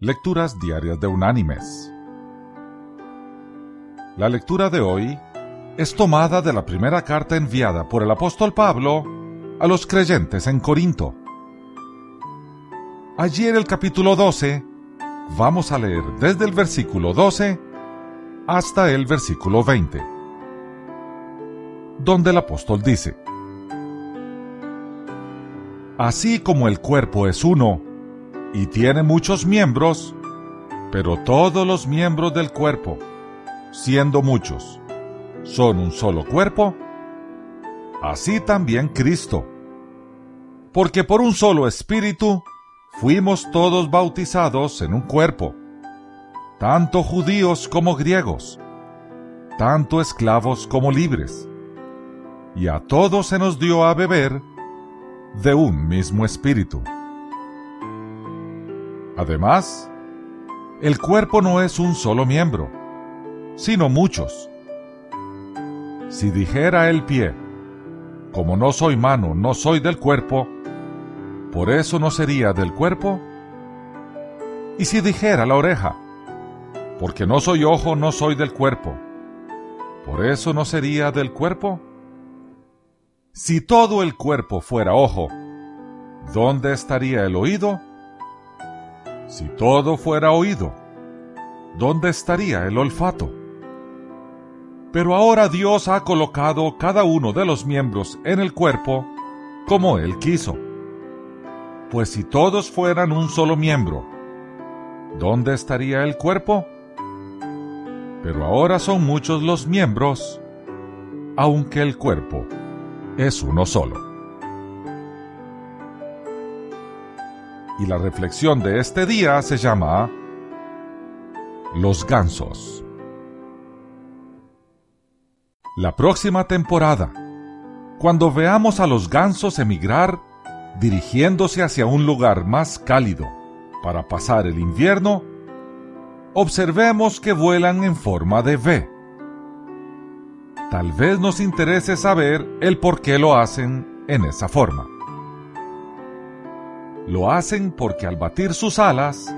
Lecturas Diarias de Unánimes. La lectura de hoy es tomada de la primera carta enviada por el apóstol Pablo a los creyentes en Corinto. Allí en el capítulo 12 vamos a leer desde el versículo 12 hasta el versículo 20, donde el apóstol dice, Así como el cuerpo es uno y tiene muchos miembros, pero todos los miembros del cuerpo, siendo muchos, son un solo cuerpo, así también Cristo. Porque por un solo espíritu fuimos todos bautizados en un cuerpo, tanto judíos como griegos, tanto esclavos como libres, y a todos se nos dio a beber de un mismo espíritu. Además, el cuerpo no es un solo miembro, sino muchos. Si dijera el pie, como no soy mano, no soy del cuerpo, por eso no sería del cuerpo. Y si dijera la oreja, porque no soy ojo, no soy del cuerpo, por eso no sería del cuerpo. Si todo el cuerpo fuera ojo, ¿dónde estaría el oído? Si todo fuera oído, ¿dónde estaría el olfato? Pero ahora Dios ha colocado cada uno de los miembros en el cuerpo como Él quiso. Pues si todos fueran un solo miembro, ¿dónde estaría el cuerpo? Pero ahora son muchos los miembros, aunque el cuerpo es uno solo. Y la reflexión de este día se llama Los gansos. La próxima temporada, cuando veamos a los gansos emigrar dirigiéndose hacia un lugar más cálido para pasar el invierno, observemos que vuelan en forma de V tal vez nos interese saber el por qué lo hacen en esa forma. Lo hacen porque al batir sus alas,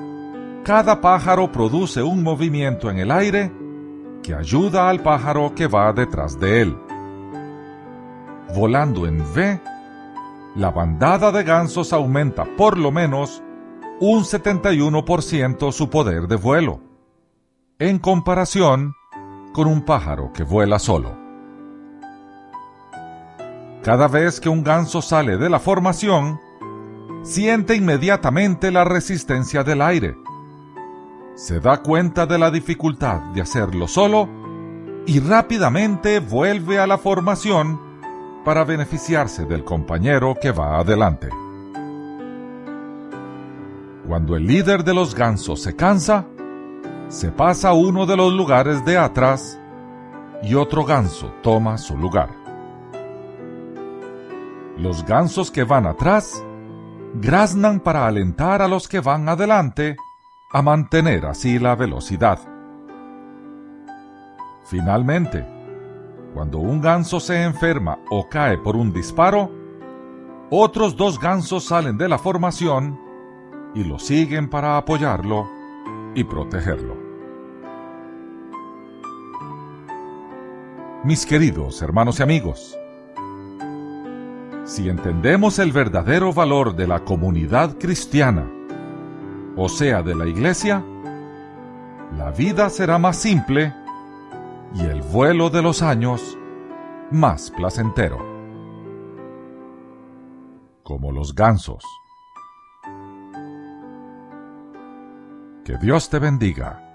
cada pájaro produce un movimiento en el aire que ayuda al pájaro que va detrás de él. Volando en V, la bandada de gansos aumenta por lo menos un 71% su poder de vuelo, en comparación con un pájaro que vuela solo. Cada vez que un ganso sale de la formación, siente inmediatamente la resistencia del aire. Se da cuenta de la dificultad de hacerlo solo y rápidamente vuelve a la formación para beneficiarse del compañero que va adelante. Cuando el líder de los gansos se cansa, se pasa a uno de los lugares de atrás y otro ganso toma su lugar. Los gansos que van atrás graznan para alentar a los que van adelante a mantener así la velocidad. Finalmente, cuando un ganso se enferma o cae por un disparo, otros dos gansos salen de la formación y lo siguen para apoyarlo y protegerlo. Mis queridos hermanos y amigos, si entendemos el verdadero valor de la comunidad cristiana, o sea, de la iglesia, la vida será más simple y el vuelo de los años más placentero. Como los gansos. Que Dios te bendiga